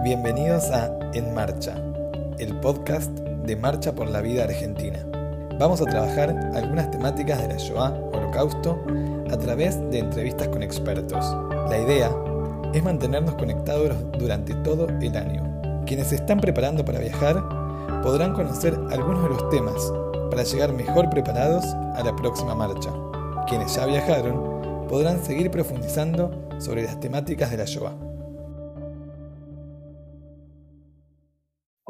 Bienvenidos a En Marcha, el podcast de Marcha por la Vida Argentina. Vamos a trabajar algunas temáticas de la Shoah, Holocausto, a través de entrevistas con expertos. La idea es mantenernos conectados durante todo el año. Quienes se están preparando para viajar podrán conocer algunos de los temas para llegar mejor preparados a la próxima marcha. Quienes ya viajaron podrán seguir profundizando sobre las temáticas de la Shoah.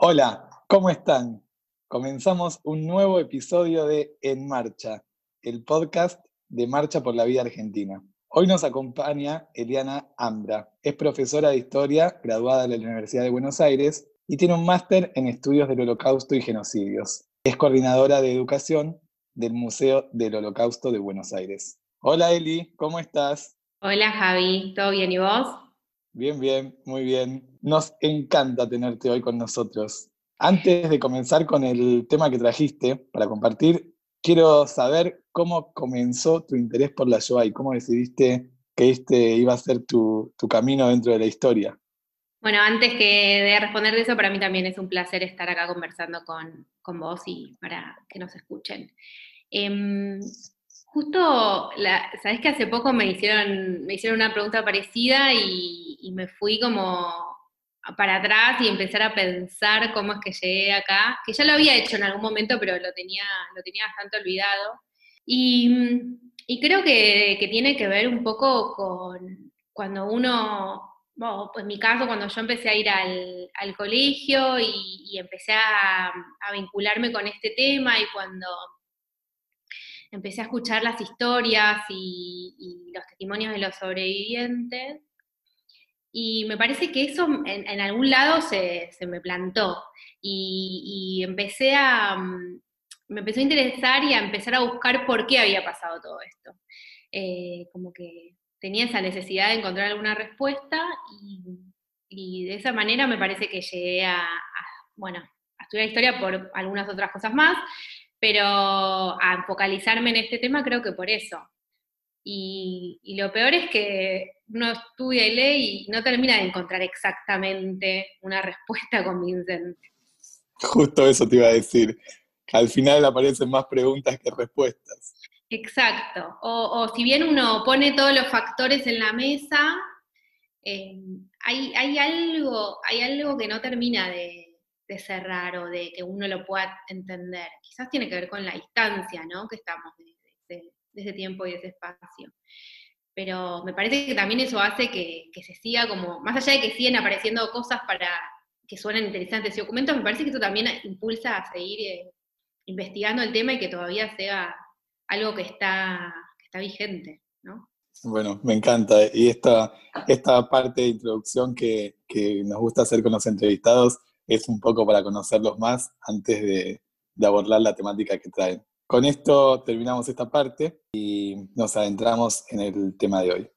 Hola, ¿cómo están? Comenzamos un nuevo episodio de En Marcha, el podcast de Marcha por la Vida Argentina. Hoy nos acompaña Eliana Ambra. Es profesora de Historia, graduada de la Universidad de Buenos Aires y tiene un máster en estudios del Holocausto y genocidios. Es coordinadora de educación del Museo del Holocausto de Buenos Aires. Hola Eli, ¿cómo estás? Hola Javi, ¿todo bien y vos? Bien, bien, muy bien. Nos encanta tenerte hoy con nosotros. Antes de comenzar con el tema que trajiste para compartir, quiero saber cómo comenzó tu interés por la Shoah y cómo decidiste que este iba a ser tu, camino dentro de la historia. Bueno, antes que de responder de eso, para mí también es un placer estar acá conversando con, vos y para que nos escuchen. Em, Justo, sabes que hace poco me hicieron, me hicieron una pregunta parecida y, me fui como para atrás y empezar a pensar cómo es que llegué acá, que ya lo había hecho en algún momento, pero lo tenía, lo tenía bastante olvidado. Y, creo que, tiene que ver un poco con cuando uno, bueno, pues en mi caso, cuando yo empecé a ir al, colegio y, empecé a, a vincularme con este tema y cuando empecé a escuchar las historias y, los testimonios de los sobrevivientes. Y me parece que eso en, algún lado se, me plantó. Y, empecé a. Mm, me empezó a interesar y a empezar a buscar por qué había pasado todo esto. Eh, como que tenía esa necesidad de encontrar alguna respuesta y, de esa manera me parece que llegué a, a, bueno, a estudiar historia por algunas otras cosas más, pero a focalizarme en este tema creo que por eso. Y, lo peor es que uno estudia y lee y no termina de encontrar exactamente una respuesta convincente. Justo eso te iba a decir, al final aparecen más preguntas que respuestas. Exacto. O, si bien uno pone todos los factores en la mesa, eh, hay, algo, hay algo que no termina de, de cerrar o de que uno lo pueda entender. Quizás tiene que ver con la distancia, ¿no? Que estamos de, ese tiempo y de ese espacio. Pero me parece que también eso hace que, se siga como, más allá de que siguen apareciendo cosas para que suenan interesantes y documentos, me parece que eso también impulsa a seguir eh, investigando el tema y que todavía sea algo que está, vigente, ¿no? Bueno, me encanta. Y esta, esta parte de introducción que, que nos gusta hacer con los entrevistados es un poco para conocerlos más antes de, abordar la temática que traen. Con esto terminamos esta parte y nos adentramos en el tema de hoy.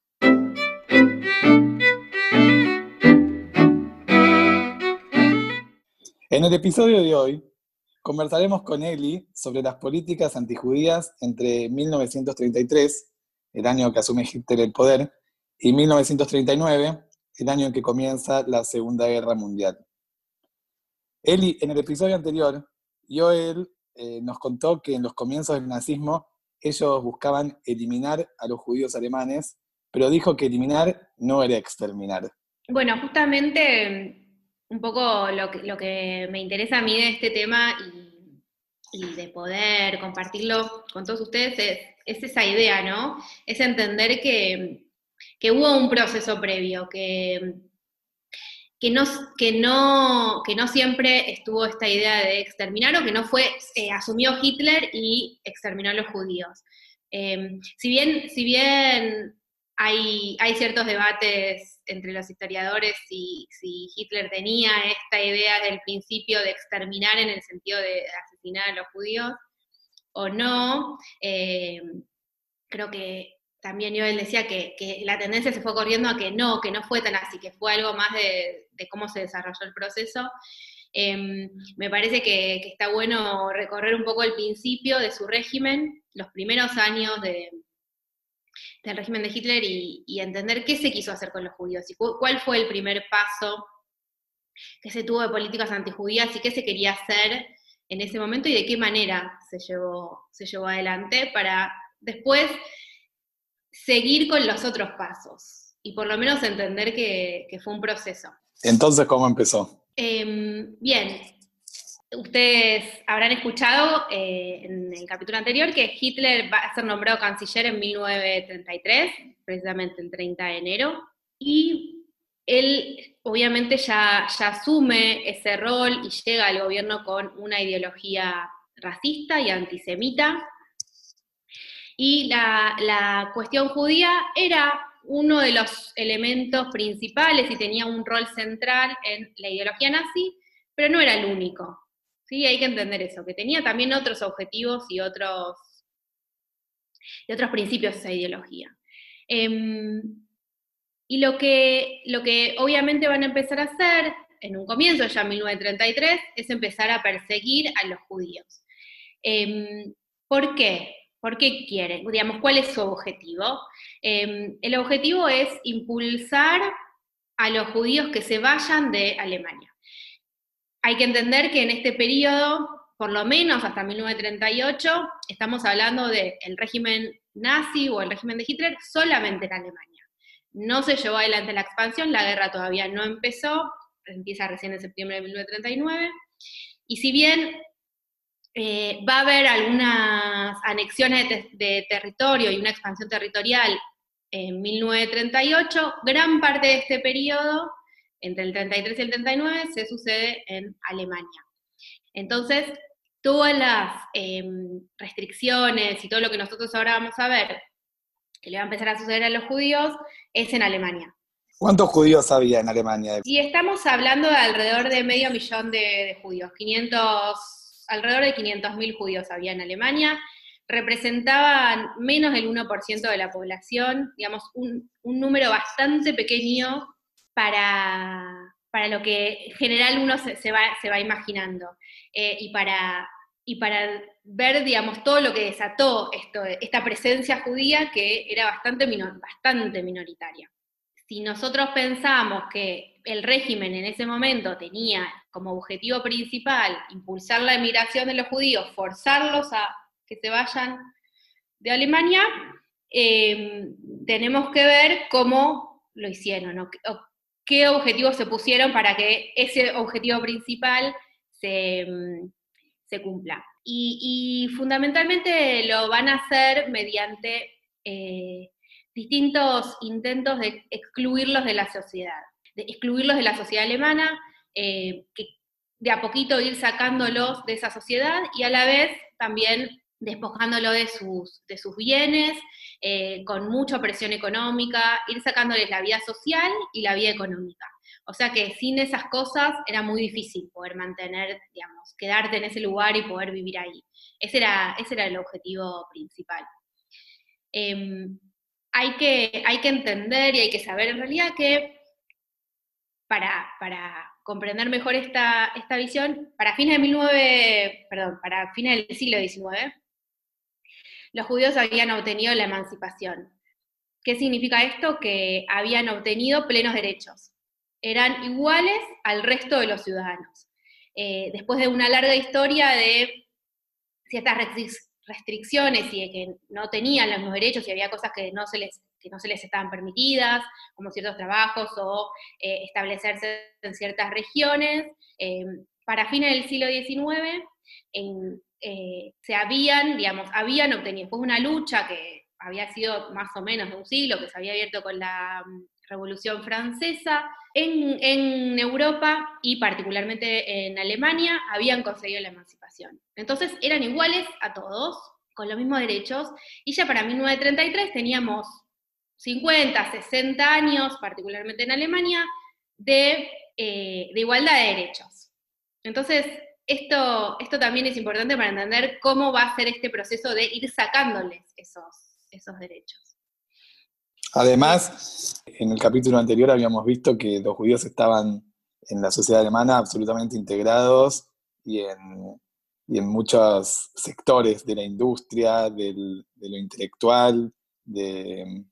En el episodio de hoy conversaremos con Eli sobre las políticas antijudías entre 1933, el año que asume Hitler el poder, y 1939, el año en que comienza la Segunda Guerra Mundial. Eli, en el episodio anterior, Joel eh, nos contó que en los comienzos del nazismo ellos buscaban eliminar a los judíos alemanes, pero dijo que eliminar no era exterminar. Bueno, justamente un poco lo que, me interesa a mí de este tema y, de poder compartirlo con todos ustedes es, esa idea, ¿no? Es entender que, que hubo un proceso previo, que que no, que, no, que no siempre estuvo esta idea de exterminar o que no fue, eh, asumió Hitler y exterminó a los judíos. Em, si bien, si bien hay, hay, ciertos debates entre los historiadores si, si, Hitler tenía esta idea del principio de exterminar en el sentido de asesinar a los judíos o no, em, creo que también yo él decía que, la tendencia se fue corriendo a que no, que no fue tan así, que fue algo más de, cómo se desarrolló el proceso. Em, me parece que, está bueno recorrer un poco el principio de su régimen, los primeros años de, del régimen de Hitler y, entender qué se quiso hacer con los judíos y cuál fue el primer paso que se tuvo de políticas antijudías y qué se quería hacer en ese momento y de qué manera se llevó, se llevó adelante para después seguir con los otros pasos y por lo menos entender que, fue un proceso. Entonces, ¿cómo empezó? Em, bien, ustedes habrán escuchado eh, en el capítulo anterior que Hitler va a ser nombrado canciller en 1933, precisamente el 30 de enero, y él obviamente ya, ya asume ese rol y llega al gobierno con una ideología racista y antisemita. Y la, cuestión judía era uno de los elementos principales y tenía un rol central en la ideología nazi, pero no era el único. ¿sí? Hay que entender eso, que tenía también otros objetivos y otros, y otros principios esa ideología. Em, y lo que, lo que obviamente van a empezar a hacer en un comienzo, ya en 1933, es empezar a perseguir a los judíos. Em, ¿Por qué? ¿Por qué quieren? Digamos, ¿cuál es su objetivo? Em, el objetivo es impulsar a los judíos que se vayan de Alemania. Hay que entender que en este periodo, por lo menos hasta 1938, estamos hablando del régimen nazi o el régimen de Hitler solamente en Alemania. No se llevó adelante la expansión, la guerra todavía no empezó, empieza recién en septiembre de 1939, y si bien eh, va a haber algunas anexiones de, territorio y una expansión territorial en 1938, gran parte de este periodo, entre el 33 y el 39, se sucede en Alemania. Entonces, todas las em, restricciones y todo lo que nosotros ahora vamos a ver que le va a empezar a suceder a los judíos es en Alemania. ¿Cuántos judíos había en Alemania? Y estamos hablando de alrededor de medio millón de, judíos, 500, alrededor de 500.000 judíos había en Alemania, representaban menos del 1% de la población, digamos, un, número bastante pequeño para, para, lo que en general uno se, va, imaginando, eh, y, para, y para ver, digamos, todo lo que desató esto, esta presencia judía que era bastante, bastante minoritaria. Si nosotros pensamos que el régimen en ese momento tenía como objetivo principal impulsar la emigración de los judíos, forzarlos a que se vayan de Alemania, em, tenemos que ver cómo lo hicieron, qué objetivos se pusieron para que ese objetivo principal se, em, se cumpla y, fundamentalmente lo van a hacer mediante eh, distintos intentos de excluirlos de la sociedad, de excluirlos de la sociedad alemana, eh, de a poquito ir sacándolos de esa sociedad y a la vez también despojándolo de sus, de sus bienes, eh, con mucha presión económica, ir sacándoles la vida social y la vida económica. O sea que sin esas cosas era muy difícil poder mantener, digamos, quedarte en ese lugar y poder vivir ahí. Ese era, ese era el objetivo principal. Em, hay, que, hay que entender y hay que saber en realidad que para, para comprender mejor esta, esta visión, para fines, de 19, perdón, para fines del siglo XIX, los judíos habían obtenido la emancipación. ¿Qué significa esto? Que habían obtenido plenos derechos eran iguales al resto de los ciudadanos. Eh, después de una larga historia de ciertas restricciones y de que no tenían los mismos derechos y había cosas que no se les, no se les estaban permitidas, como ciertos trabajos o eh, establecerse en ciertas regiones, eh, para fines del siglo XIX se habían, digamos, habían obtenido, después de una lucha que había sido más o menos de un siglo, que se había abierto con la mm, Revolución Francesa, en, Europa y particularmente en Alemania habían conseguido la emancipación. Entonces eran iguales a todos, con los mismos derechos, y ya para 1933 teníamos 50, 60 años, particularmente en Alemania, de, eh, igualdad de derechos. Entonces, esto, esto también es importante para entender cómo va a ser este proceso de ir sacándoles esos, esos derechos. Además, en el capítulo anterior habíamos visto que los judíos estaban en la sociedad alemana absolutamente integrados y en, muchos sectores de la industria, de lo intelectual, de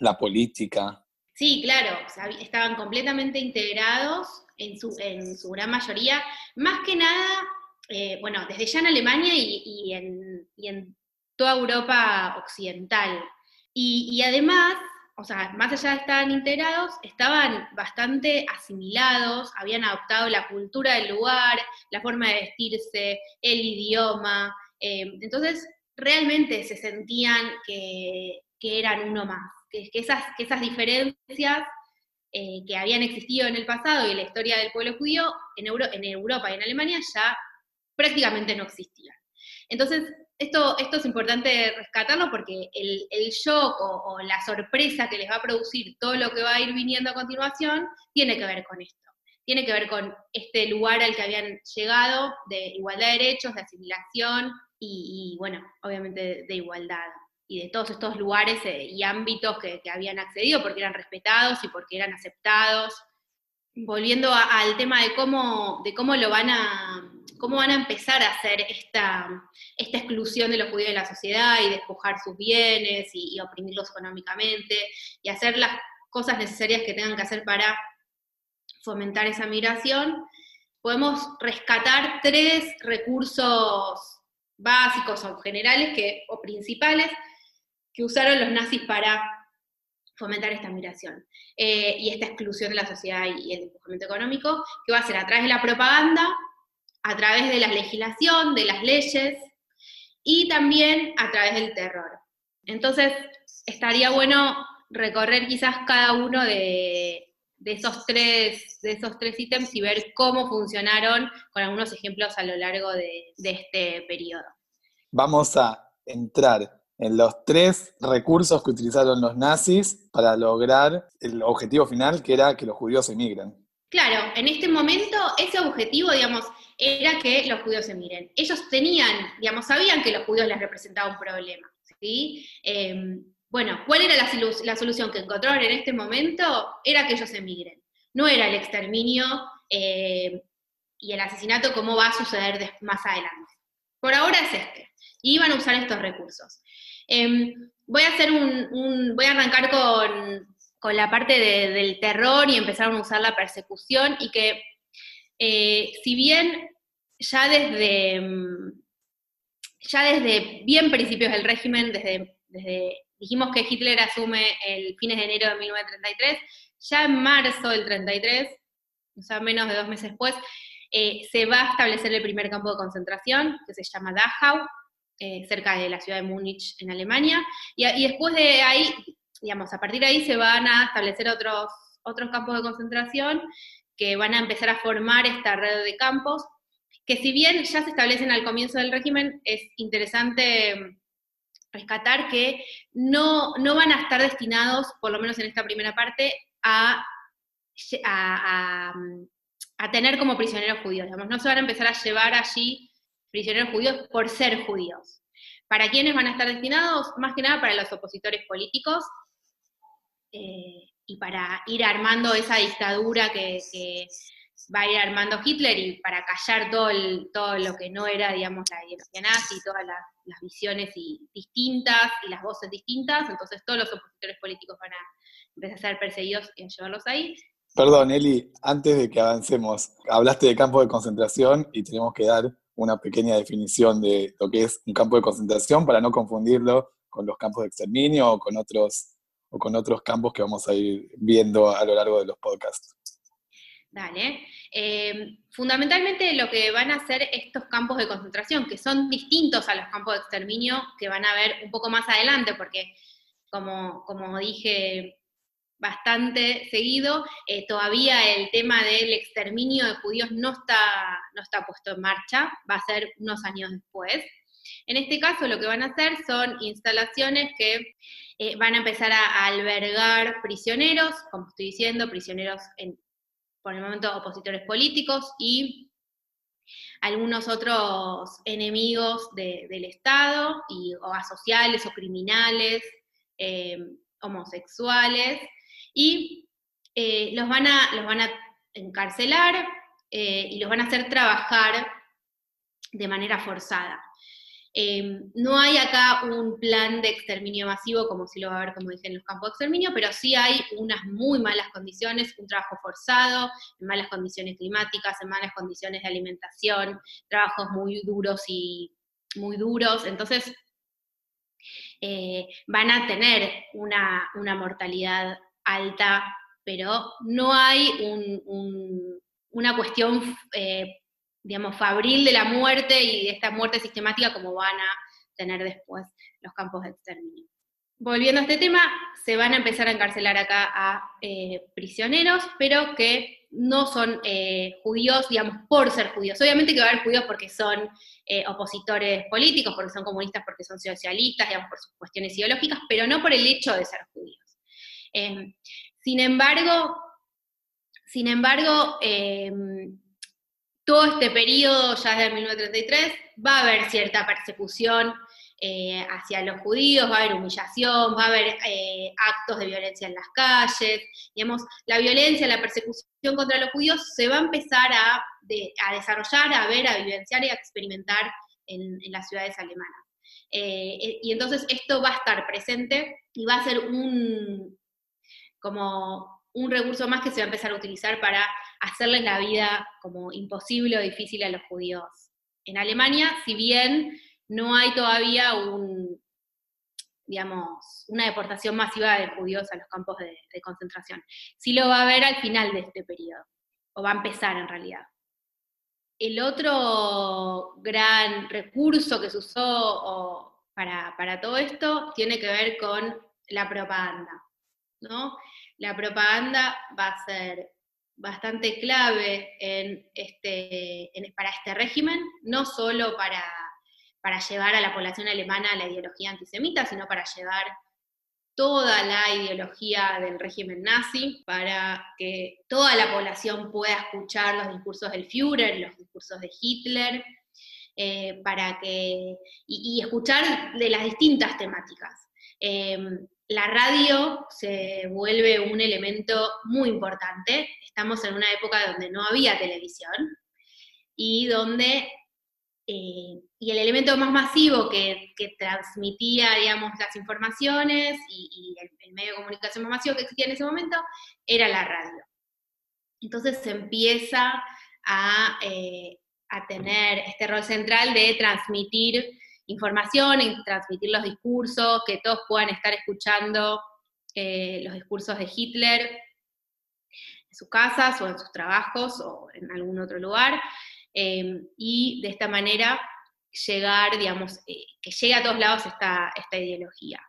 la política. Sí, claro, estaban completamente integrados en su, en su gran mayoría, más que nada, eh, bueno, desde ya en Alemania y, en, toda Europa occidental. Y, además, o sea, más allá de estar integrados, estaban bastante asimilados, habían adoptado la cultura del lugar, la forma de vestirse, el idioma. Eh, entonces, realmente se sentían que, eran uno más, que, esas, que esas diferencias eh, que habían existido en el pasado y en la historia del pueblo judío en, en Europa y en Alemania ya prácticamente no existían. Entonces, esto, esto es importante rescatarlo porque el shock o, la sorpresa que les va a producir todo lo que va a ir viniendo a continuación tiene que ver con esto. Tiene que ver con este lugar al que habían llegado de igualdad de derechos, de asimilación y, bueno, obviamente de, igualdad. Y de todos estos lugares eh, y ámbitos que, habían accedido porque eran respetados y porque eran aceptados. Volviendo al tema de cómo, de cómo lo van a, cómo van a empezar a hacer esta, esta exclusión de los judíos de la sociedad y despojar sus bienes y, oprimirlos económicamente y hacer las cosas necesarias que tengan que hacer para fomentar esa migración, podemos rescatar tres recursos básicos o generales que, o principales que usaron los nazis para fomentar esta migración eh, y esta exclusión de la sociedad y el despojamiento económico, que va a ser a través de la propaganda, a través de la legislación, de las leyes y también a través del terror. Entonces, estaría bueno recorrer quizás cada uno de, esos, tres, de esos tres ítems y ver cómo funcionaron con algunos ejemplos a lo largo de este periodo. Vamos a entrar en los tres recursos que utilizaron los nazis para lograr el objetivo final, que era que los judíos emigren. Claro, en este momento ese objetivo, digamos, era que los judíos se miren. Ellos tenían, digamos, sabían que los judíos les representaba un problema. ¿sí? Em, bueno, ¿cuál era la, solución que encontraron en este momento? Era que ellos emigren. No era el exterminio eh, y el asesinato como va a suceder más adelante. Por ahora es este. Iban a usar estos recursos. Em, voy a hacer un, voy a arrancar con, la parte del terror y empezar a usar la persecución y que eh, si bien ya desde, mm, ya desde bien principios del régimen, desde, dijimos que Hitler asume el fines de enero de 1933, ya en marzo del 33, o sea, menos de dos meses después, eh, se va a establecer el primer campo de concentración, que se llama Dachau, eh, cerca de la ciudad de Múnich, en Alemania, y, después de ahí, digamos, a partir de ahí se van a establecer otros, otros campos de concentración que van a empezar a formar esta red de campos, que si bien ya se establecen al comienzo del régimen, es interesante mm, rescatar que no, no van a estar destinados, por lo menos en esta primera parte, a, mm, a, tener como prisioneros judíos. Digamos, no se van a empezar a llevar allí prisioneros judíos por ser judíos. ¿Para quiénes van a estar destinados? Más que nada para los opositores políticos, eh, y para ir armando esa dictadura que, va a ir armando Hitler y para callar todo, todo lo que no era, digamos, la ideología nazi, todas las, visiones y, distintas y las voces distintas, entonces todos los opositores políticos van a empezar a ser perseguidos y a llevarlos ahí. Perdón, Eli, antes de que avancemos, hablaste de campo de concentración y tenemos que dar una pequeña definición de lo que es un campo de concentración para no confundirlo con los campos de exterminio o con otros o con otros campos que vamos a ir viendo a lo largo de los podcasts. Dale. Eh, fundamentalmente lo que van a hacer estos campos de concentración, que son distintos a los campos de exterminio que van a ver un poco más adelante, porque como, como dije bastante seguido, eh, todavía el tema del exterminio de judíos no está, no está puesto en marcha, va a ser unos años después. En este caso lo que van a hacer son instalaciones que eh, van a empezar a, albergar prisioneros, como estoy diciendo, prisioneros en, por el momento opositores políticos y algunos otros enemigos del Estado, o asociales o criminales, eh, homosexuales, y eh, los, van a, los van a encarcelar y los van a hacer trabajar de manera forzada. Em, no hay acá un plan de exterminio masivo como si lo va a haber, como dije, en los campos de exterminio, pero sí hay unas muy malas condiciones, un trabajo forzado, en malas condiciones climáticas, en malas condiciones de alimentación, trabajos muy duros y muy duros. Entonces, eh, van a tener una, mortalidad alta, pero no hay una cuestión eh, digamos, fabril de la muerte y de esta muerte sistemática como van a tener después los campos de exterminio. Volviendo a este tema, se van a empezar a encarcelar acá a eh, prisioneros, pero que no son eh, judíos, digamos, por ser judíos. Obviamente que va a haber judíos porque son opositores políticos, porque son comunistas, porque son socialistas, digamos, por sus cuestiones ideológicas, pero no por el hecho de ser judíos. Em, sin embargo, sin embargo, em, todo este periodo, ya desde 1933, va a haber cierta persecución eh, hacia los judíos, va a haber humillación, va a haber eh, actos de violencia en las calles, digamos, la violencia, la persecución contra los judíos se va a empezar a, desarrollar, a ver, a vivenciar y a experimentar en, las ciudades alemanas. Eh, y entonces esto va a estar presente y va a ser un, como un recurso más que se va a empezar a utilizar para hacerles la vida como imposible o difícil a los judíos. En Alemania, si bien no hay todavía un, digamos, una deportación masiva de judíos a los campos de, concentración, sí lo va a haber al final de este periodo, o va a empezar en realidad. El otro gran recurso que se usó para, para todo esto tiene que ver con la propaganda. La propaganda va a ser bastante clave este, para este régimen, no solo para, para llevar a la población alemana a la ideología antisemita, sino para llevar toda la ideología del régimen nazi, para que toda la población pueda escuchar los discursos del Führer, los discursos de Hitler, eh, para que, y, escuchar de las distintas temáticas. Em, la radio se vuelve un elemento muy importante. Estamos en una época donde no había televisión y donde eh, y el elemento más masivo que, transmitía, digamos, las informaciones y, el, medio de comunicación más masivo que existía en ese momento era la radio. Entonces se empieza a, eh, a tener este rol central de transmitir información transmitir los discursos, que todos puedan estar escuchando eh, los discursos de Hitler en sus casas o en sus trabajos o en algún otro lugar, em, y de esta manera llegar, digamos, eh, que llegue a todos lados esta, esta ideología.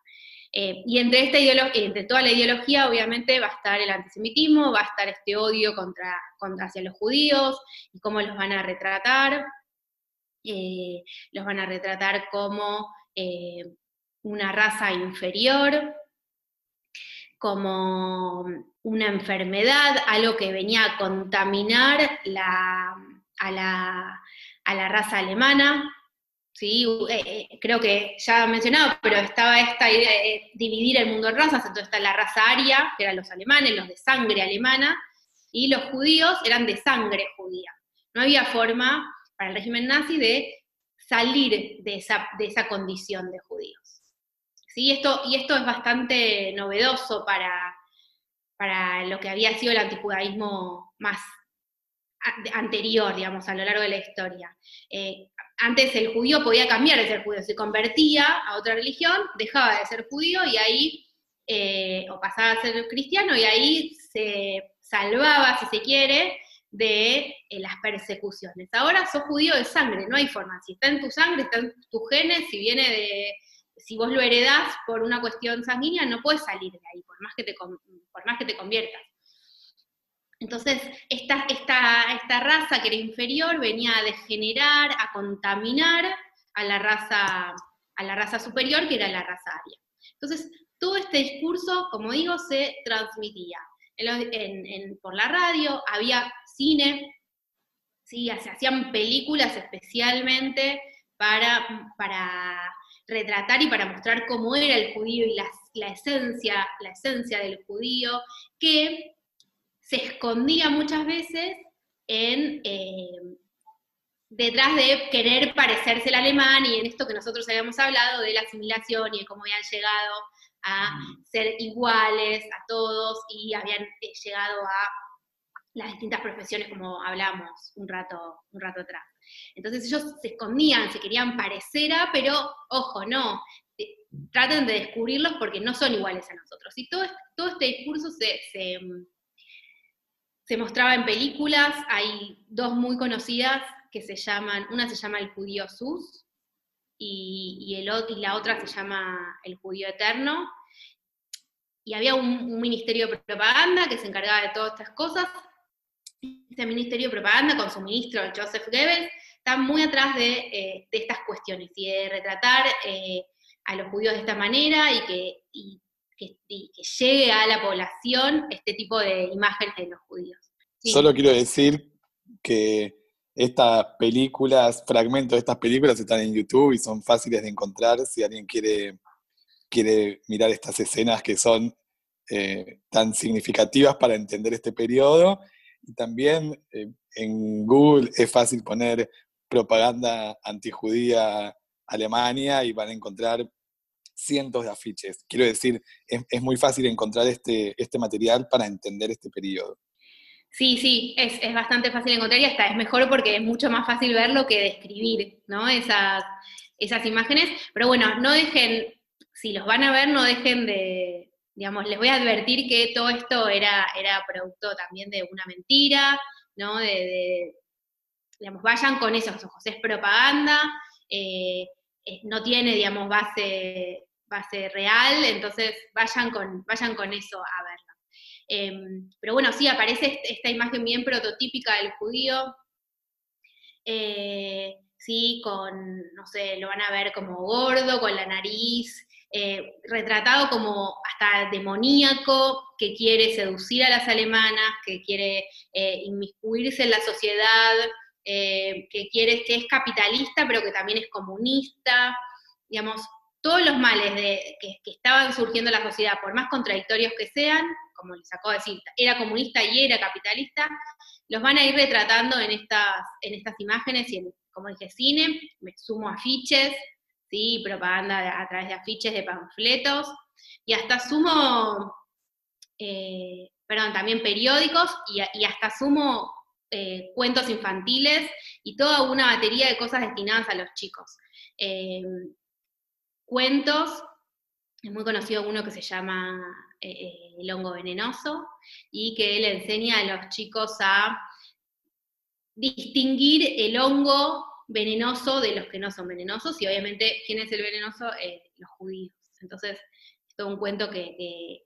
Eh, y entre, esta entre toda la ideología, obviamente, va a estar el antisemitismo, va a estar este odio contra, contra hacia los judíos y cómo los van a retratar, eh, los van a retratar como eh, una raza inferior, como una enfermedad, algo que venía a contaminar a, la, raza alemana. ¿sí? Eh, creo que ya mencionado, pero estaba esta idea de dividir el mundo en razas, entonces está la raza aria, que eran los alemanes, los de sangre alemana, y los judíos eran de sangre judía. No había forma para el régimen nazi de salir de esa, de esa condición de judíos. ¿Sí? Esto, y esto es bastante novedoso para, para lo que había sido el antijudaísmo más anterior, digamos, a lo largo de la historia. Eh, antes el judío podía cambiar de ser judío, se convertía a otra religión, dejaba de ser judío y ahí, eh, o pasaba a ser cristiano y ahí se salvaba, si se quiere, de eh, las persecuciones. Ahora sos judío de sangre, no hay forma. Si está en tu sangre, está en tus genes, si viene de, si vos lo heredás por una cuestión sanguínea, no puedes salir de ahí, por más que te, por más que te conviertas. Entonces, esta, esta, esta raza que era inferior venía a degenerar, a contaminar a la raza, a la raza superior, que era la raza aria. Entonces, todo este discurso, como digo, se transmitía por la radio, había cine, ¿sí? se hacían películas especialmente para, para retratar y para mostrar cómo era el judío y la, esencia, la esencia del judío, que se escondía muchas veces en, eh, detrás de querer parecerse al alemán y en esto que nosotros habíamos hablado de la asimilación y de cómo habían llegado a ser iguales a todos y habían eh, llegado a las distintas profesiones como hablamos un rato, un rato atrás. Entonces ellos se escondían, se querían parecer a, pero ojo, no, traten de descubrirlos porque no son iguales a nosotros. Y todo, todo este discurso se, se, mostraba en películas, hay dos muy conocidas que se llaman, una se llama El judío Sus y, el, y la otra se llama El judío eterno. Y había un, ministerio de propaganda que se encargaba de todas estas cosas. Este ministerio de propaganda con su ministro Joseph Goebbels está muy atrás de, eh, estas cuestiones y de retratar eh, a los judíos de esta manera y que, llegue a la población este tipo de imágenes de los judíos. Solo quiero decir que estas películas, fragmentos de estas películas están en YouTube y son fáciles de encontrar si alguien quiere, quiere mirar estas escenas que son eh, tan significativas para entender este periodo. También en Google es fácil poner propaganda antijudía Alemania y van a encontrar cientos de afiches. Quiero decir, es, muy fácil encontrar este, este material para entender este periodo. Sí, sí, es, bastante fácil encontrar y hasta es mejor porque es mucho más fácil verlo que describir, ¿no? Esas, esas imágenes. Pero bueno, no dejen, si los van a ver, no dejen de, digamos, les voy a advertir que todo esto era, era producto también de una mentira, ¿no? de, digamos, vayan con esos ojos, es propaganda, eh, no tiene, digamos, base, base real, entonces vayan con, vayan con eso a verlo. Em, pero bueno, sí, aparece esta imagen bien prototípica del judío, eh, sí, con, no sé, lo van a ver como gordo, con la nariz, eh, retratado como hasta demoníaco, que quiere seducir a las alemanas, que quiere inmiscuirse en la sociedad, eh, que, quiere, que es capitalista, pero que también es comunista, digamos, todos los males que, estaban surgiendo en la sociedad, por más contradictorios que sean, como les acabo de decir, era comunista y era capitalista, los van a ir retratando en estas, en estas imágenes y en, como dije, cine, me sumo afiches, propaganda a través de afiches, de panfletos, y hasta sumo, eh, perdón, también periódicos, y, hasta sumo eh, cuentos infantiles y toda una batería de cosas destinadas a los chicos. Eh, cuentos, es muy conocido uno que se llama eh, El hongo venenoso y que le enseña a los chicos a distinguir el hongo venenoso de los que no son venenosos y obviamente quién es el venenoso, los judíos. Entonces, es todo un cuento que,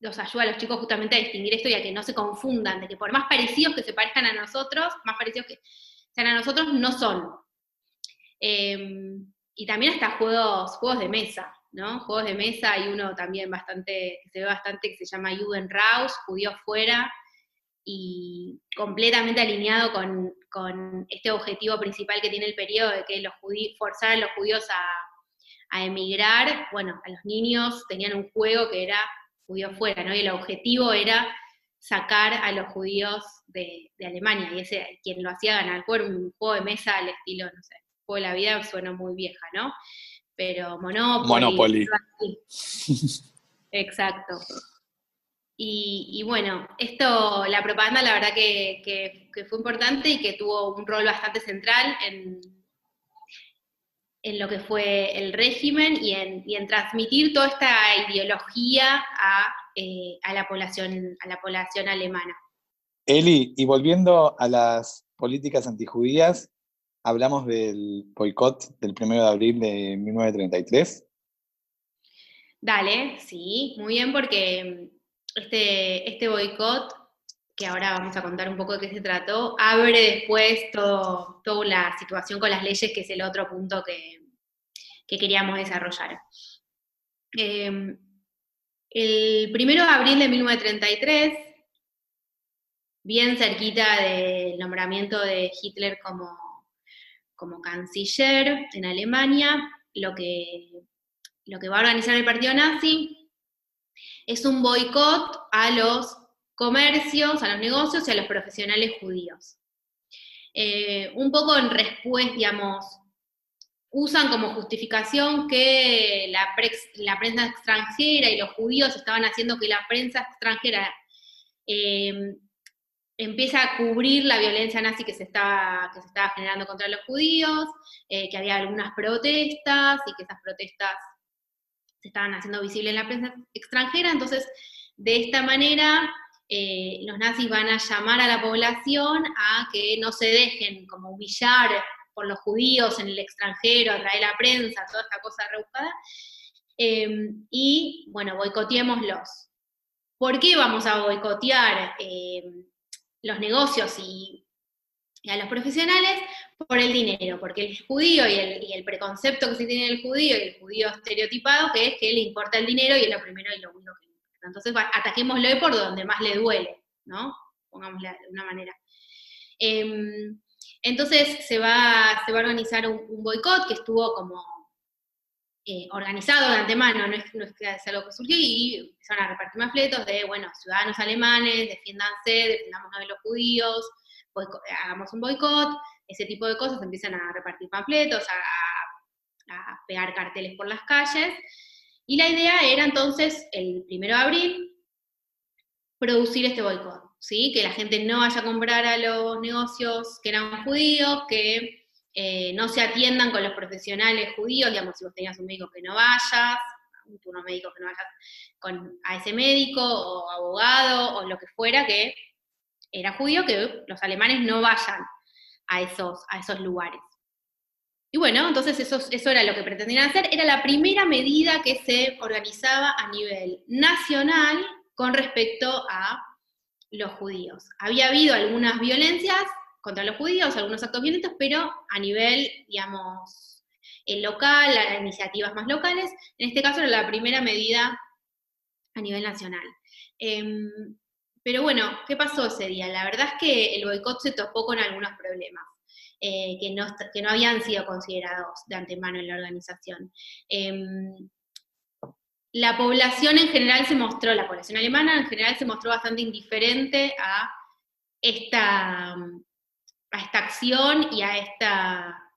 los ayuda a los chicos justamente a distinguir esto y a que no se confundan, de que por más parecidos que se parezcan a nosotros, más parecidos que sean a nosotros, no son. Em, y también hasta juegos, juegos de mesa, ¿no? Juegos de mesa, hay uno también bastante, que se ve bastante, que se llama Judenraus, Judío Fuera, y completamente alineado con, este objetivo principal que tiene el periodo de que los judíos, forzar a los judíos a, a emigrar, bueno, a los niños tenían un juego que era judíos fuera, ¿no? Y el objetivo era sacar a los judíos de, Alemania, y ese quien lo hacía ganar por un juego de mesa al estilo, no sé, juego de la vida suena muy vieja, ¿no? Pero Monopoly. Monopoly. Exacto. Y, bueno, esto, la propaganda la verdad que, fue importante y que tuvo un rol bastante central en, en lo que fue el régimen y en, transmitir toda esta ideología eh, a, la población, a la población alemana. Eli, y volviendo a las políticas antijudías, hablamos del boicot del 1 de abril de 1933. Dale, sí, muy bien, porque este, este boicot que ahora vamos a contar un poco de qué se trató, abre después toda la situación con las leyes, que es el otro punto que, queríamos desarrollar. Em, el primero de abril de 1933, bien cerquita del nombramiento de Hitler como, canciller en Alemania, lo que va a organizar el partido nazi es un boicot a los comercios, a los negocios y a los profesionales judíos. eh, un poco en respuesta, digamos, usan como justificación que la, prensa extranjera y los judíos estaban haciendo que la prensa extranjera eh, empieza a cubrir la violencia nazi que se estaba, que se estaba generando contra los judíos, eh, que había algunas protestas y que esas protestas se estaban haciendo visibles en la prensa extranjera. Entonces, de esta manera, eh, los nazis van a llamar a la población a que no se dejen como humillar por los judíos en el extranjero, a través de la prensa, toda esta cosa rebuscada, em, y bueno, boicoteémoslos. ¿Por qué vamos a boicotear em, los negocios y, a los profesionales? Por el dinero, porque el judío y el, preconcepto que se tiene del judío y el judío estereotipado, que es que le importa el dinero y es lo primero y lo único que importa. Entonces, ataquémoslo por donde más le duele, ¿no? Pongámoslo de una manera. Em, entonces se va, se va a organizar un, boicot que estuvo como eh, organizado de antemano, no es, que es algo que surgió, y empezaron a repartir fletos de, bueno, ciudadanos alemanes, defiéndanse, defendamos a los judíos, hagamos un boicot, ese tipo de cosas, empiezan a repartir panfletos, a, pegar carteles por las calles, y la idea era entonces, el primero de abril, producir este boicot. ¿sí? que la gente no vaya a comprar a los negocios que eran judíos, que eh, no se atiendan con los profesionales judíos, digamos, si vos tenías un médico que no vayas, un turno médico que no vayas con, a ese médico o abogado o lo que fuera que era judío, que los alemanes no vayan a esos, a esos lugares. Y bueno, entonces eso, eso era lo que pretendían hacer, era la primera medida que se organizaba a nivel nacional con respecto a los judíos. Había habido algunas violencias contra los judíos, algunos actos violentos, pero a nivel, digamos, el local, iniciativas más locales. En este caso era la primera medida a nivel nacional. Em, pero bueno, ¿qué pasó ese día? La verdad es que el boicot se topó con algunos problemas. Eh, que, no, que, no, habían sido considerados de antemano en la organización. Em, la población en general se mostró, la población alemana en general se mostró bastante indiferente a esta, a esta acción y a esta,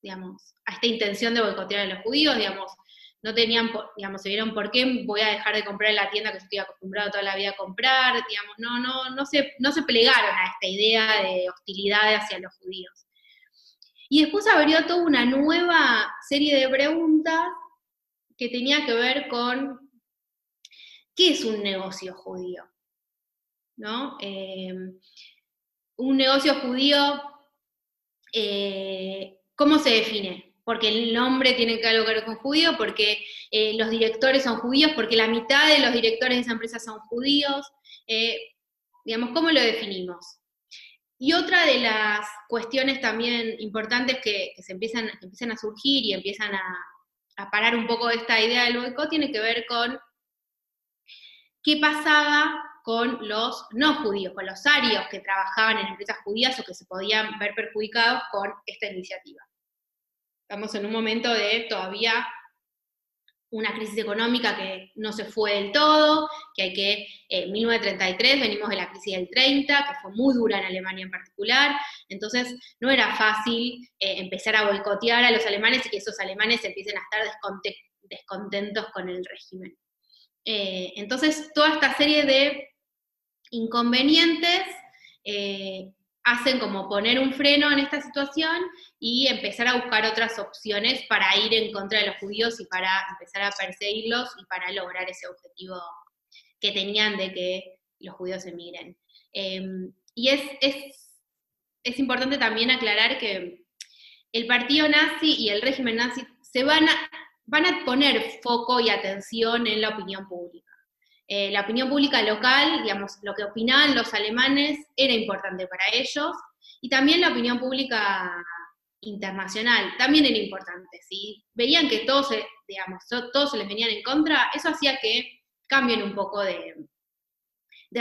digamos, a esta intención de boicotear a los judíos, digamos, no tenían, digamos, se vieron por qué voy a dejar de comprar en la tienda que yo estoy acostumbrado toda la vida a comprar, digamos, no, no, no se, no se plegaron a esta idea de hostilidad hacia los judíos. Y después abrió toda una nueva serie de preguntas que tenía que ver con qué es un negocio judío. ¿No? Em, un negocio judío, eh, ¿cómo se define? Porque el nombre tiene que ver con judío, porque eh, los directores son judíos, porque la mitad de los directores de esa empresa son judíos. Eh, digamos, ¿cómo lo definimos? Y otra de las cuestiones también importantes que, se empiezan, que a surgir y empiezan a, a parar un poco esta idea del boicot tiene que ver con qué pasaba con los no judíos, con los arios que trabajaban en empresas judías o que se podían ver perjudicados con esta iniciativa. Estamos en un momento de todavía una crisis económica que no se fue del todo, que hay que, en 1933 venimos de la crisis del 30, que fue muy dura en Alemania en particular, entonces no era fácil eh, empezar a boicotear a los alemanes y que esos alemanes empiecen a estar descontentos con el régimen. Eh, entonces, toda esta serie de inconvenientes eh, hacen como poner un freno en esta situación y empezar a buscar otras opciones para ir en contra de los judíos y para empezar a perseguirlos y para lograr ese objetivo que tenían de que los judíos emigren. Em, y es, es, importante también aclarar que el partido nazi y el régimen nazi se van a, van a poner foco y atención en la opinión pública. Eh, la opinión pública local, digamos, lo que opinaban los alemanes era importante para ellos, y también la opinión pública internacional también era importante. Si veían que todos, digamos, todos se les venían en contra, eso hacía que cambien un poco de,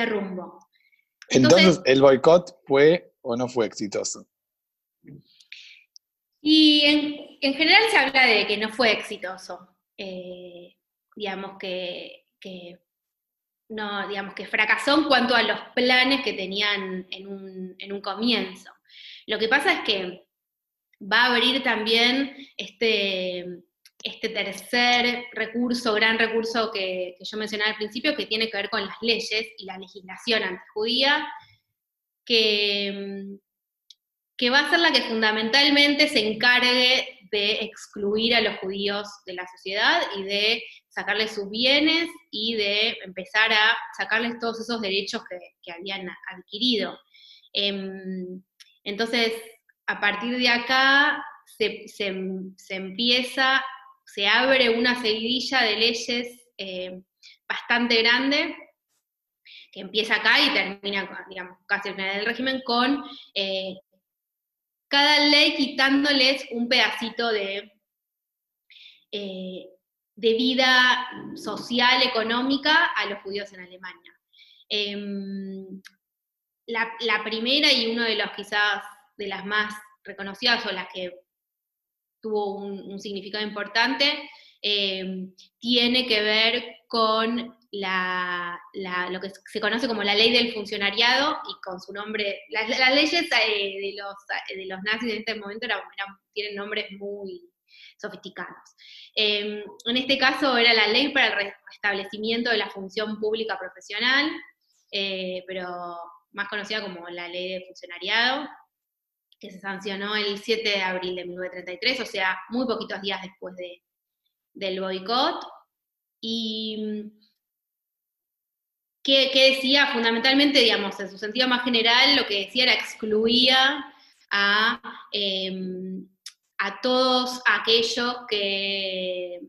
rumbo. Entonces, ¿el boicot fue o no fue exitoso? Y en, general se habla de que no fue exitoso. Eh, digamos que, que no, digamos que fracasó en cuanto a los planes que tenían en un, comienzo. Lo que pasa es que va a abrir también este, este tercer recurso, gran recurso que, yo mencionaba al principio, que tiene que ver con las leyes y la legislación antijudía, que, que va a ser la que fundamentalmente se encargue de excluir a los judíos de la sociedad y de sacarles sus bienes y de empezar a sacarles todos esos derechos que, habían adquirido. Em, entonces, a partir de acá se, empieza, se abre una seguidilla de leyes eh, bastante grande que empieza acá y termina, digamos, casi al final del régimen, con eh, cada ley quitándoles un pedacito de, eh, de vida social, económica a los judíos en Alemania. Em, la, primera y uno de los quizás de las más reconocidas o las que tuvo un, significado importante, em, tiene que ver con lo que se conoce como la ley del funcionariado y con su nombre, las, leyes eh, de, los, de los nazis en este momento tienen nombres muy sofisticados. Em, en este caso era la ley para el restablecimiento de la función pública profesional, eh, pero más conocida como la ley de funcionariado, que se sancionó el 7 de abril de 1933, o sea, muy poquitos días después de, del boicot. Y que, decía fundamentalmente, digamos, en su sentido más general, lo que decía era excluía a, em, a todos aquellos que,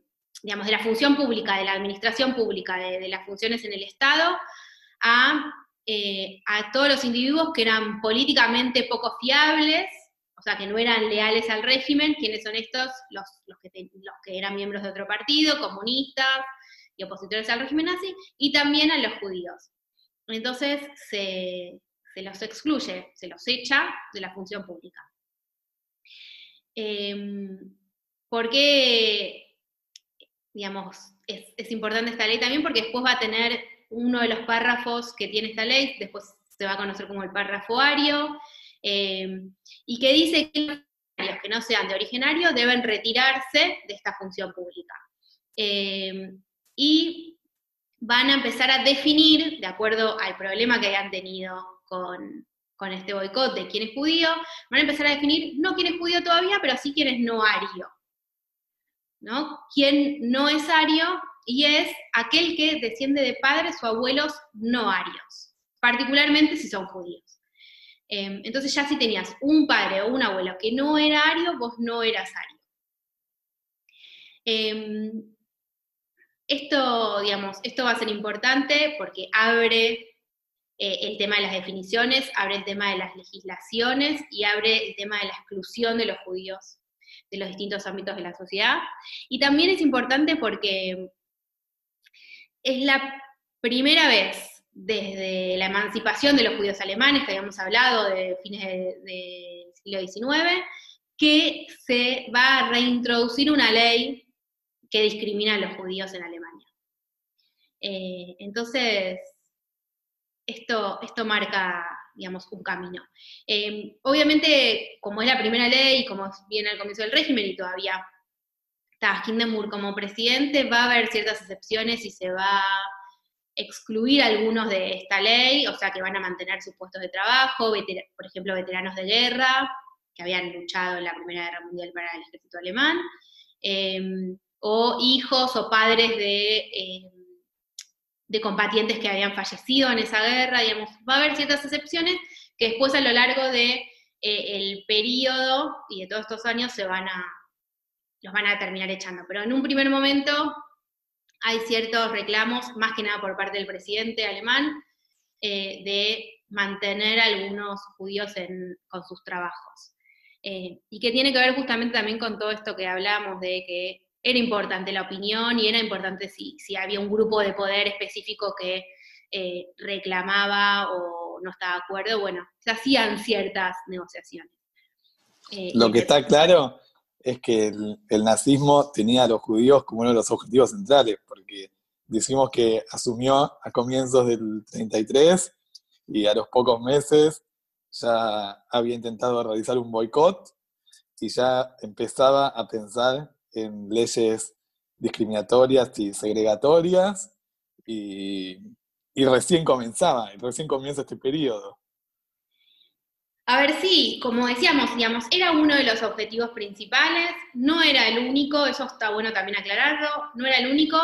digamos, de la función pública, de la administración pública, de, las funciones en el Estado, a, eh, a todos los individuos que eran políticamente poco fiables, o sea, que no eran leales al régimen, ¿quiénes son estos? Los, los, que, los que eran miembros de otro partido, comunistas, y opositores al régimen nazi, y también a los judíos. Entonces se, los excluye, se los echa de la función pública. Eh, ¿Por qué, digamos, es, importante esta ley también? Porque después va a tener uno de los párrafos que tiene esta ley, después se va a conocer como el párrafo ario, em, y que dice que los que no sean de originario deben retirarse de esta función pública. Em, y van a empezar a definir, de acuerdo al problema que hayan tenido con, este boicot de quién es judío, van a empezar a definir no quién es judío todavía, pero sí quién es no ario. ¿no? Quién no es ario y es aquel que desciende de padres o abuelos no arios, particularmente si son judíos. Em, entonces ya si tenías un padre o un abuelo que no era ario, vos no eras ario. Em, esto, digamos, esto va a ser importante porque abre eh, el tema de las definiciones, abre el tema de las legislaciones y abre el tema de la exclusión de los judíos de los distintos ámbitos de la sociedad. Y también es importante porque es la primera vez desde la emancipación de los judíos alemanes, que habíamos hablado de fines del siglo XIX, que se va a reintroducir una ley que discrimina a los judíos en Alemania. Eh, entonces, esto, esto marca, digamos, un camino. Eh, obviamente, como es la primera ley, como viene al comienzo del régimen y todavía está Hindenburg como presidente, va a haber ciertas excepciones y se va a excluir algunos de esta ley, o sea que van a mantener sus puestos de trabajo, por ejemplo, veteranos de guerra que habían luchado en la Primera Guerra Mundial para el ejército alemán. Eh, o hijos o padres de, de combatientes que habían fallecido en esa guerra, digamos, va a haber ciertas excepciones que después a lo largo de eh, periodo y de todos estos años se van a, los van a terminar echando. Pero en un primer momento hay ciertos reclamos, más que nada por parte del presidente alemán, eh, de mantener a algunos judíos con sus trabajos. y que tiene que ver justamente también con todo esto que hablamos de que era importante la opinión y era importante si, si había un grupo de poder específico que eh, reclamaba o no estaba de acuerdo, bueno, se hacían ciertas negociaciones. Eh, Lo que está claro es que el, nazismo tenía a los judíos como uno de los objetivos centrales, porque decimos que asumió a comienzos del 33 y a los pocos meses ya había intentado realizar un boicot y ya empezaba a pensar en leyes discriminatorias y segregatorias y, y recién comenzaba, recién comienza este periodo. A ver, sí, como decíamos, digamos, era uno de los objetivos principales, no era el único, eso está bueno también aclararlo, no era el único,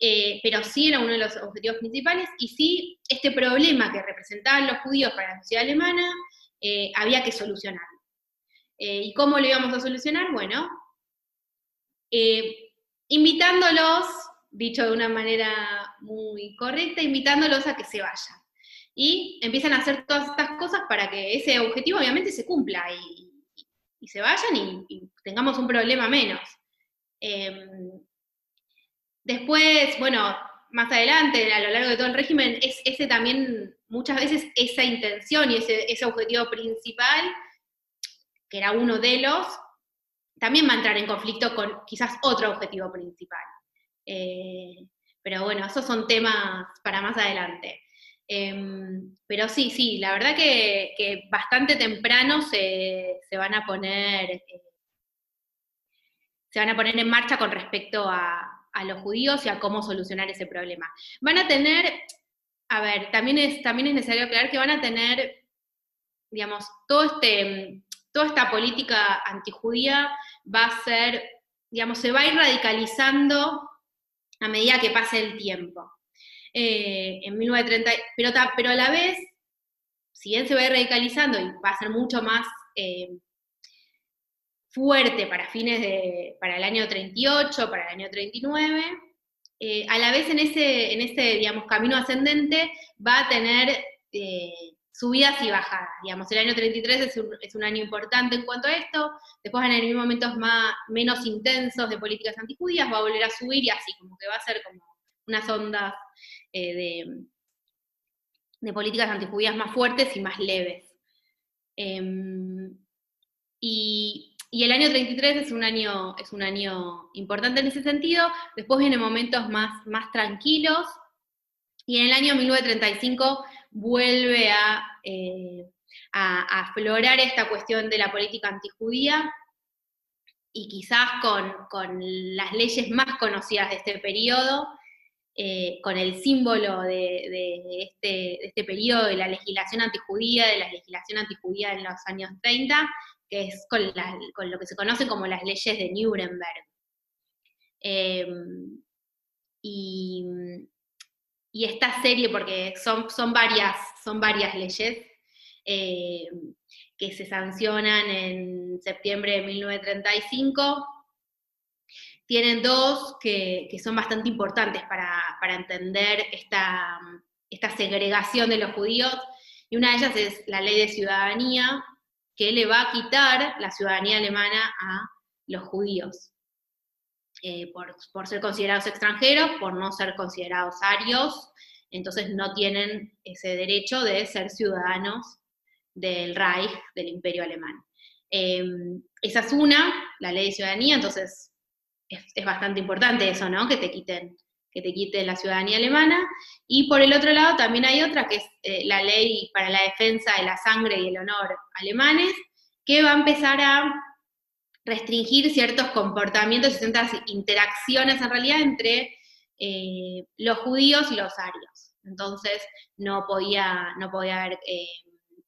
eh, pero sí era uno de los objetivos principales, y sí, este problema que representaban los judíos para la sociedad alemana eh, había que solucionarlo. Eh, ¿Y cómo lo íbamos a solucionar? Bueno, invitándolos, dicho de una manera muy correcta, invitándolos a que se vayan y empiezan a hacer todas estas cosas para que ese objetivo obviamente se cumpla y, se vayan y, tengamos un problema menos. Em, después, bueno, más adelante, a lo largo de todo el régimen, es ese también, muchas veces esa intención y ese, objetivo principal, que era uno de los, también va a entrar en conflicto con quizás otro objetivo principal. Eh, pero bueno, esos son temas para más adelante. Em, pero sí, sí, la verdad que, bastante temprano se, van a poner eh, se van a poner en marcha con respecto a, los judíos y a cómo solucionar ese problema. Van a tener, a ver, también es, también es necesario aclarar que van a tener, digamos, todo este, toda esta política antijudía va a ser, digamos, se va a ir radicalizando a medida que pase el tiempo. Eh, en 1930, pero, pero a la vez, si bien se va a ir radicalizando y va a ser mucho más eh, fuerte para fines de, para el año 38, para el año 39, eh, a la vez en ese, en ese, digamos, camino ascendente va a tener subidas y bajadas. Digamos, el año 33 es un, es un, año importante en cuanto a esto, después van a venir momentos más, menos intensos de políticas antijudías, va a volver a subir y así, como que va a ser como unas ondas eh, de, políticas antijudías más fuertes y más leves. Em, y, el año 33 es un año, es un año importante en ese sentido, después vienen momentos más, más tranquilos, y en el año 1935 vuelve eh, a, aflorar esta cuestión de la política antijudía, y quizás con, con las leyes más conocidas de este periodo, eh, con el símbolo de, este, este, periodo de la legislación antijudía, de la legislación antijudía en los años 30, que es con, lo que se conoce como las leyes de Nuremberg. Em, y, esta serie, porque son, varias, son varias leyes em, que se sancionan en septiembre de 1935, tienen dos que, son bastante importantes para, entender esta, segregación de los judíos, y una de ellas es la ley de ciudadanía, que le va a quitar la ciudadanía alemana a los judíos, eh, por, ser considerados extranjeros, por no ser considerados arios, entonces no tienen ese derecho de ser ciudadanos del Reich, del imperio alemán. Eh, esa es una, la ley de ciudadanía, entonces es, bastante importante eso, ¿no? Que te quiten que te quiten la ciudadanía alemana. Y por el otro lado también hay otra, que es eh, la ley para la defensa de la sangre y el honor alemanes, que va a empezar a restringir ciertos comportamientos y ciertas interacciones en realidad entre eh, los judíos y los arios. Entonces no podía, no podía haber, eh,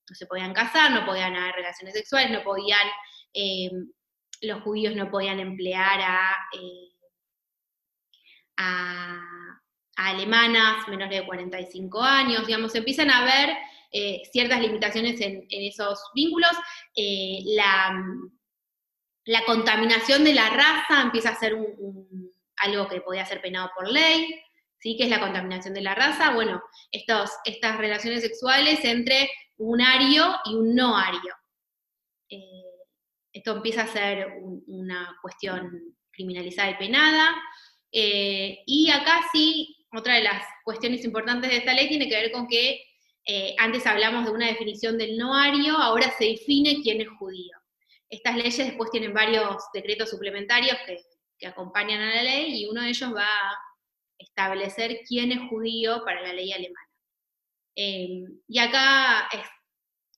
no se podían casar, no podían haber relaciones sexuales, no podían los judíos no podían emplear eh, a, alemanas menores de 45 años, digamos, empiezan a eh, ciertas limitaciones en, esos vínculos. Eh, la, la, contaminación de la raza empieza a ser algo que podía ser penado por ley, ¿sí? que es la contaminación de la raza. Bueno, estos, estas relaciones sexuales entre un ario y un no ario esto empieza a ser una cuestión criminalizada y penada. Eh, y acá sí, otra de las cuestiones importantes de esta ley tiene que ver con que eh, antes hablamos de una definición del noario, ahora se define quién es judío. Estas leyes después tienen varios decretos suplementarios que, acompañan a la ley y uno de ellos va a establecer quién es judío para la ley alemana. Eh, y acá es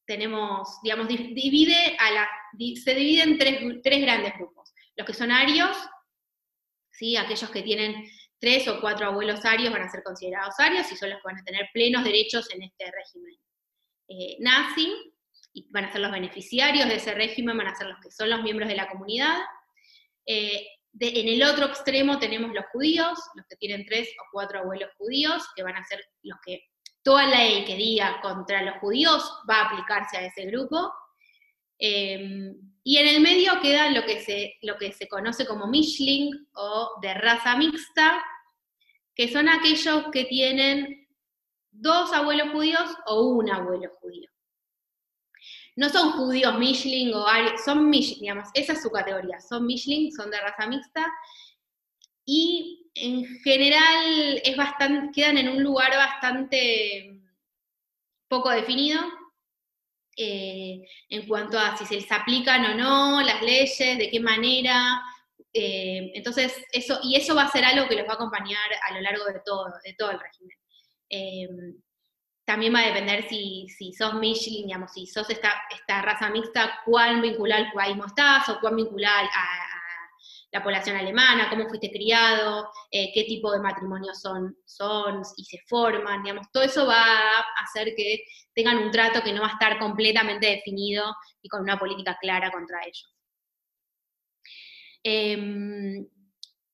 tenemos, digamos, divide a la, se divide en tres, tres grandes grupos. Los que son arios, ¿sí? aquellos que tienen tres o cuatro abuelos arios van a ser considerados arios y son los que van a tener plenos derechos en este régimen eh, nazi, y van a ser los beneficiarios de ese régimen, van a ser los que son los miembros de la comunidad. Eh, en el otro extremo tenemos los judíos, los que tienen tres o cuatro abuelos judíos, que van a ser los que toda ley que diga contra los judíos va a aplicarse a ese grupo. Em, y en el medio queda lo que, se, lo que se conoce como Mishling o de raza mixta, que son aquellos que tienen dos abuelos judíos o un abuelo judío. No son judíos Mishling o son Mishling, digamos, esa es su categoría, son Mishling, son de raza mixta, y en general es bastante, quedan en un lugar bastante poco definido eh, en cuanto a si se les aplican o no las leyes, de qué manera. Eh, entonces, eso, y eso va a ser algo que los va a acompañar a lo largo de todo, de todo el régimen. Eh, también va a depender si, si sos Michelin, digamos, si sos esta, esta raza mixta, cuán vinculado al judaísmo estás o cuán vinculado a, la población alemana, cómo fuiste criado, eh, qué tipo de matrimonios son, son y se forman, digamos, todo eso va a hacer que tengan un trato que no va a estar completamente definido y con una política clara contra ellos. Em,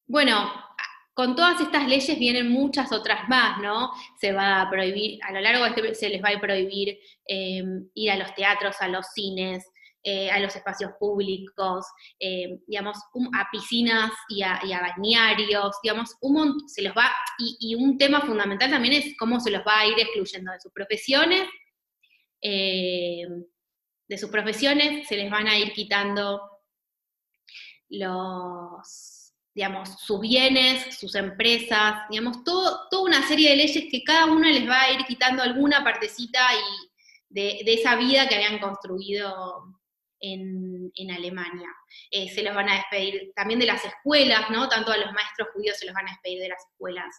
bueno, con todas estas leyes vienen muchas otras más, ¿no? Se va a prohibir, a lo largo de este se les va a prohibir em, ir a los teatros, a los cines, eh, a los espacios públicos, eh, digamos, a piscinas y a, bañarios, digamos, un, se los va, y, un tema fundamental también es cómo se los va a ir excluyendo de sus profesiones, eh, de sus profesiones se les van a ir quitando los, digamos, sus bienes, sus empresas, digamos, todo, toda una serie de leyes que cada una les va a ir quitando alguna partecita y de, de esa vida que habían construido en, Alemania. Eh, se los van a despedir también de las escuelas, ¿no? Tanto a los maestros judíos se los van a despedir de las escuelas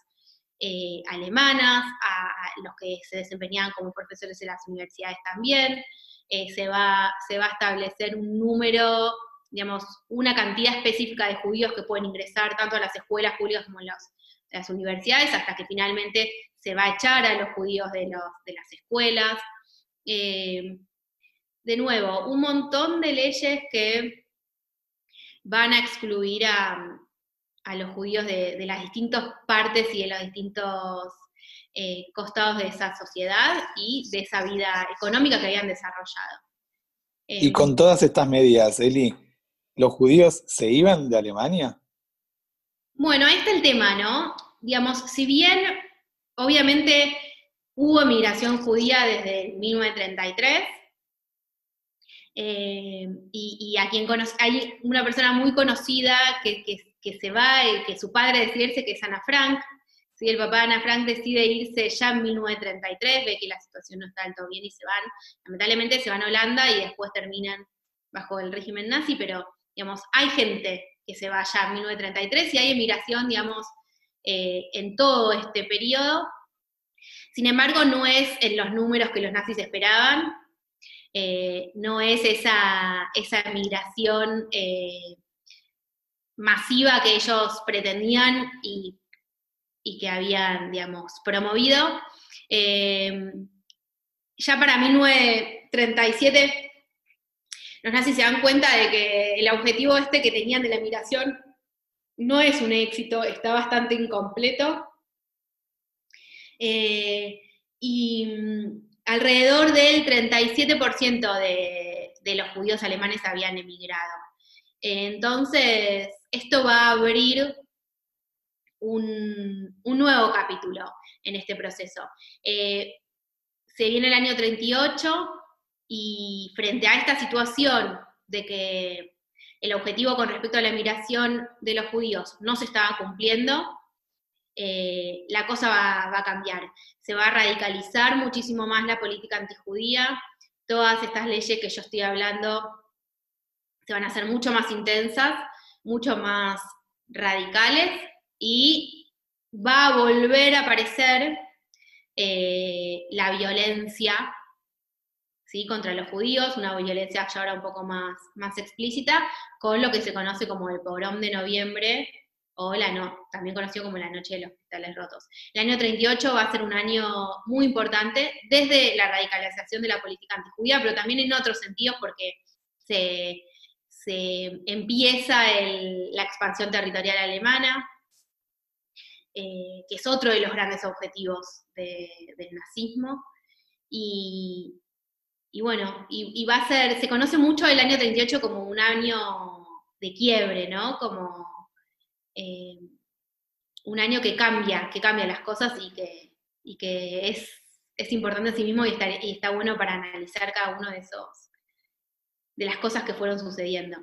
eh, alemanas, a los que se desempeñaban como profesores en las universidades también. Eh, se, va, se va a establecer un número, digamos, una cantidad específica de judíos que pueden ingresar tanto a las escuelas públicas como a, las universidades, hasta que finalmente se va a echar a los judíos de, los, de las escuelas de nuevo, un montón de leyes que van a excluir a, los judíos de, las distintas partes y de los distintos eh, costados de esa sociedad y de esa vida económica que habían desarrollado. y con em, todas estas medidas, Eli, ¿los judíos se iban de Alemania? Bueno, ahí está el tema, ¿no? Digamos, si bien obviamente hubo emigración judía desde 1933, eh, y, a quien conoce, hay una persona muy conocida que, se va, que su padre decide irse, que es Ana Frank. Si el papá de Ana Frank decide irse ya en 1933, ve que la situación no está del todo bien y se van. Lamentablemente se van a Holanda y después terminan bajo el régimen nazi, pero digamos, hay gente que se va ya en 1933 y hay emigración, digamos, eh, en todo este periodo. Sin embargo, no es en los números que los nazis esperaban, eh, no es esa, esa migración eh, masiva que ellos pretendían y, que habían, digamos, promovido. Ya para 1937 los nazis se dan cuenta de que el objetivo este que tenían de la migración no es un éxito, está bastante incompleto. y alrededor del 37% de, los judíos alemanes habían emigrado. Entonces, esto va a abrir un, nuevo capítulo en este proceso. Eh, se viene el año 38 y frente a esta situación de que el objetivo con respecto a la emigración de los judíos no se estaba cumpliendo, eh, la cosa va, a cambiar. Se va a radicalizar muchísimo más la política antijudía. Todas estas leyes que yo estoy hablando se van a hacer mucho más intensas, mucho más radicales y va a volver a aparecer eh, la violencia ¿sí? contra los judíos, una violencia ya ahora un poco más, más explícita, con lo que se conoce como el pogrom de noviembre, o la no, también conocido como la Noche de los Cristales Rotos. El año 38 va a ser un año muy importante desde la radicalización de la política antijudía, pero también en otros sentidos porque se, empieza la expansión territorial alemana, eh, que es otro de los grandes objetivos del nazismo. Y, bueno, y, va a ser, se conoce mucho el año 38 como un año de quiebre, ¿no? Como eh, un año que cambia, que cambia las cosas y que, que es, es, importante en sí mismo y está, y está bueno para analizar cada uno de esos, de las cosas que fueron sucediendo.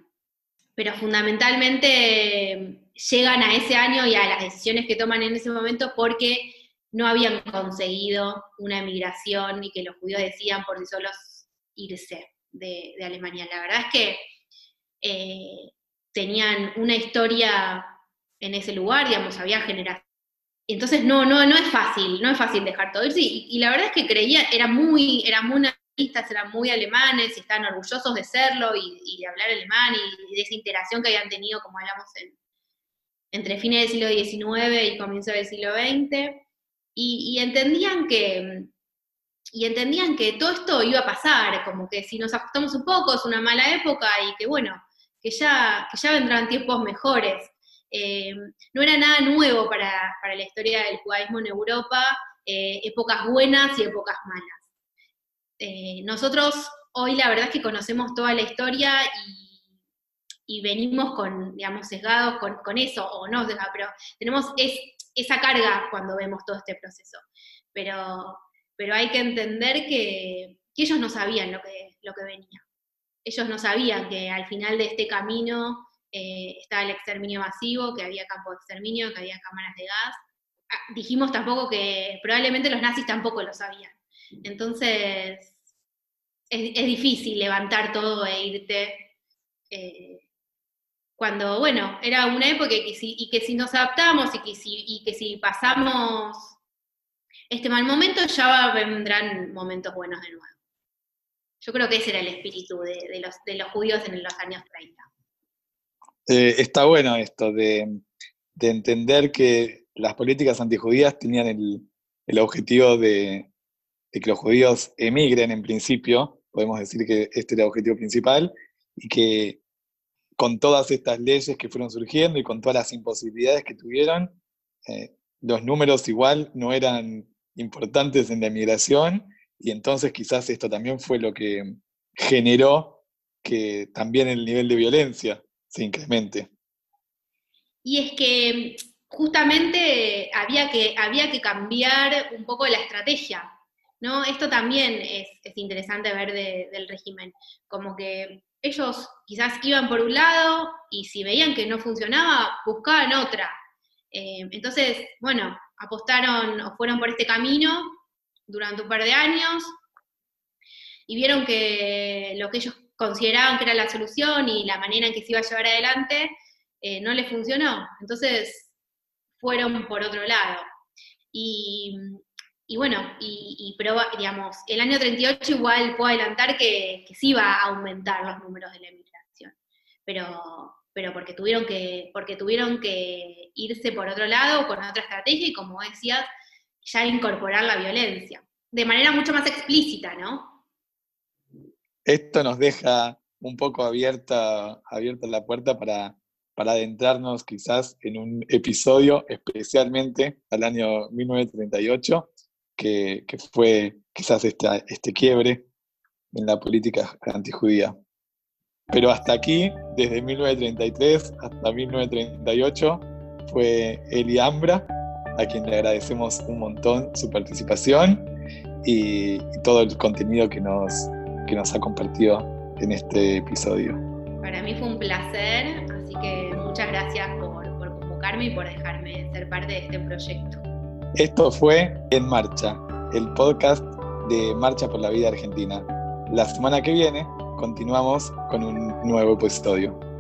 Pero fundamentalmente llegan a ese año y a las decisiones que toman en ese momento porque no habían conseguido una emigración y que los judíos decían por sí solos irse de, Alemania. La verdad es que eh, tenían una historia en ese lugar, digamos, había generación. Entonces no, no, no es fácil, no es fácil dejar todo irse. Y, la verdad es que creía, era muy, eran muy eran muy alemanes y estaban orgullosos de serlo y, de hablar alemán y, de esa interacción que habían tenido, como hablamos, entre fines del siglo XIX y comienzo del siglo XX. Y, entendían que y entendían que todo esto iba a pasar, como que si nos ajustamos un poco es una mala época y que bueno, que ya, que ya vendrán tiempos mejores. Eh, no era nada nuevo para, la historia del judaísmo en Europa, eh, épocas buenas y épocas malas. Eh, nosotros hoy la verdad es que conocemos toda la historia y, venimos con, digamos, sesgados con, eso, o no pero tenemos esa carga cuando vemos todo este proceso. Pero, pero hay que entender que, ellos no sabían lo que, lo que venía. Ellos no sabían que al final de este camino eh, estaba el exterminio masivo, que había campo de exterminio, que había cámaras de gas. Ah, dijimos tampoco que probablemente los nazis tampoco lo sabían. Entonces, es, difícil levantar todo e irte. Eh, cuando, bueno, era una época y que si, y que si nos adaptamos y que si, y que si pasamos este mal momento, ya vendrán momentos buenos de nuevo. Yo creo que ese era el espíritu de, los, judíos en los años 30. Eh, está bueno esto de, entender que las políticas antijudías tenían el, objetivo de, que los judíos emigren en principio, podemos decir que este era el objetivo principal, y que con todas estas leyes que fueron surgiendo y con todas las imposibilidades que tuvieron, eh, los números igual no eran importantes en la emigración, y entonces quizás esto también fue lo que generó que también el nivel de violencia se incremente. Y es que justamente había que, había que cambiar un poco la estrategia, ¿no? Esto también es, interesante ver del régimen, como que ellos quizás iban por un lado y si veían que no funcionaba, buscaban otra. Eh, entonces, bueno, apostaron o fueron por este camino durante un par de años y vieron que lo que ellos consideraban que era la solución y la manera en que se iba a llevar adelante, eh, no les funcionó. Entonces fueron por otro lado. Y, bueno, y, digamos, el año 38 igual puedo adelantar que, que, sí iba a aumentar los números de la emigración, pero, pero porque, tuvieron que, porque tuvieron que irse por otro lado con otra estrategia y como decías, ya incorporar la violencia, de manera mucho más explícita, ¿no? esto nos deja un poco abierta, abierta la puerta para, para adentrarnos quizás en un episodio especialmente al año 1938, que, que fue quizás este, este quiebre en la política antijudía. Pero hasta aquí, desde 1933 hasta 1938, fue Eli Ambra, a quien le agradecemos un montón su participación y todo el contenido que nos, que nos ha compartido en este episodio. Para mí fue un placer, así que muchas gracias por, por convocarme y por dejarme ser parte de este proyecto. Esto fue En Marcha, el podcast de Marcha por la Vida Argentina. La semana que viene continuamos con un nuevo episodio.